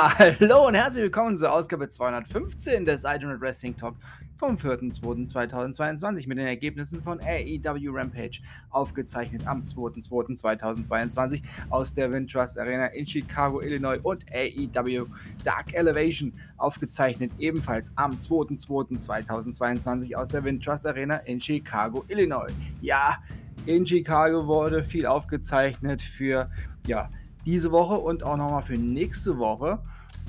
Hallo und herzlich willkommen zur Ausgabe 215 des Ultimate Wrestling Talk vom 4.2.2022 mit den Ergebnissen von AEW Rampage, aufgezeichnet am 2.2.2022 aus der Wintrust Arena in Chicago, Illinois und AEW Dark Elevation, aufgezeichnet ebenfalls am 2.2.2022 aus der Wintrust Arena in Chicago, Illinois. Ja, in Chicago wurde viel aufgezeichnet für, ja, diese Woche und auch nochmal für nächste Woche.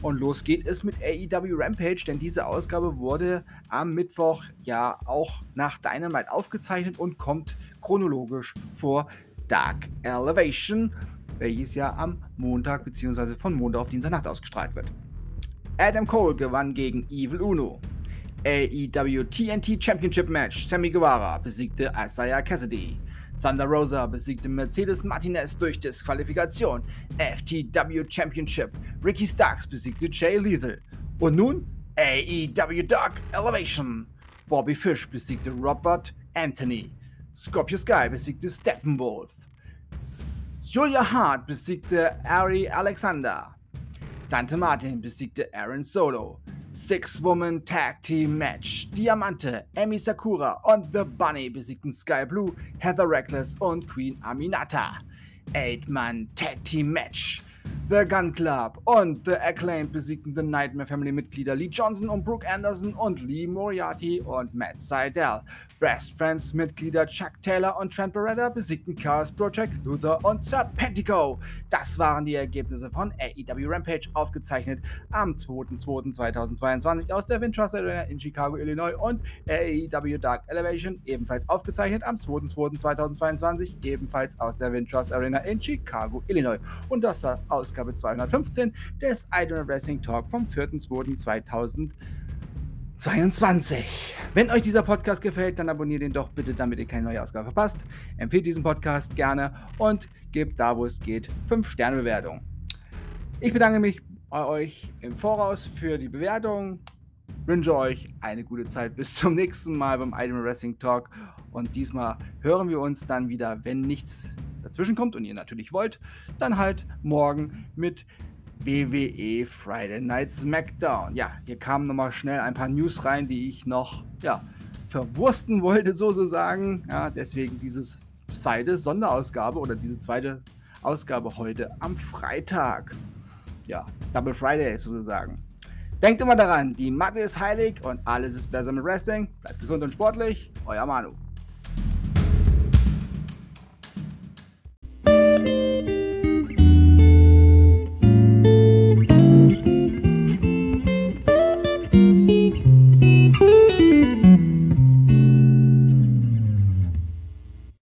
Und los geht es mit AEW Rampage, denn diese Ausgabe wurde am Mittwoch ja auch nach Dynamite aufgezeichnet und kommt chronologisch vor Dark Elevation, welches ja am Montag bzw. von Montag auf Dienstagnacht ausgestrahlt wird. Adam Cole gewann gegen Evil Uno. AEW TNT Championship Match. Sammy Guevara besiegte Isaiah Cassidy. Thunder Rosa besiegte Mercedes Martinez durch Disqualifikation. FTW Championship. Ricky Starks besiegte Jay Lethal. Und nun AEW Dark Elevation. Bobby Fish besiegte Robert Anthony. Scorpio Sky besiegte Steppenwolf. Julia Hart besiegte Ari Alexander. Dante Martin besiegte Aaron Solo. Six-Woman Tag Team Match. Diamante, Emi Sakura und The Bunny besiegten Sky Blue, Heather Reckless und Queen Aminata. Eight-Man Tag Team Match. The Gun Club und The Acclaimed besiegten The Nightmare Family Mitglieder Lee Johnson und Brooke Anderson und Lee Moriarty und Matt Seidel. Best Friends Mitglieder Chuck Taylor und Trent Beretta besiegten Chaos Project, Luther und Serpentico. Das waren die Ergebnisse von AEW Rampage, aufgezeichnet am 2.2.2022 aus der Wintrust Arena in Chicago, Illinois und AEW Dark Elevation, ebenfalls aufgezeichnet am 2.2.2022, ebenfalls aus der Wintrust Arena in Chicago, Illinois. Und das war Ausgabe 215 des Idol Wrestling Talk vom 4.2.2022. 22. Wenn euch dieser Podcast gefällt, dann abonniert ihn doch bitte, damit ihr keine neue Ausgabe verpasst. Empfehlt diesen Podcast gerne und gebt da, wo es geht, 5-Sterne-Bewertung. Ich bedanke mich bei euch im Voraus für die Bewertung. Wünsche euch eine gute Zeit. Bis zum nächsten Mal beim Item Wrestling Talk. Und diesmal hören wir uns dann wieder, wenn nichts dazwischen kommt und ihr natürlich wollt, dann halt morgen mit WWE Friday Night SmackDown. Ja, hier kamen nochmal schnell ein paar News rein, die ich noch, ja, verwursten wollte, sozusagen. Ja, deswegen diese zweite Sonderausgabe oder diese zweite Ausgabe heute am Freitag. Ja, Double Friday sozusagen. Denkt immer daran, die Mathe ist heilig und alles ist besser mit Wrestling. Bleibt gesund und sportlich. Euer Manu.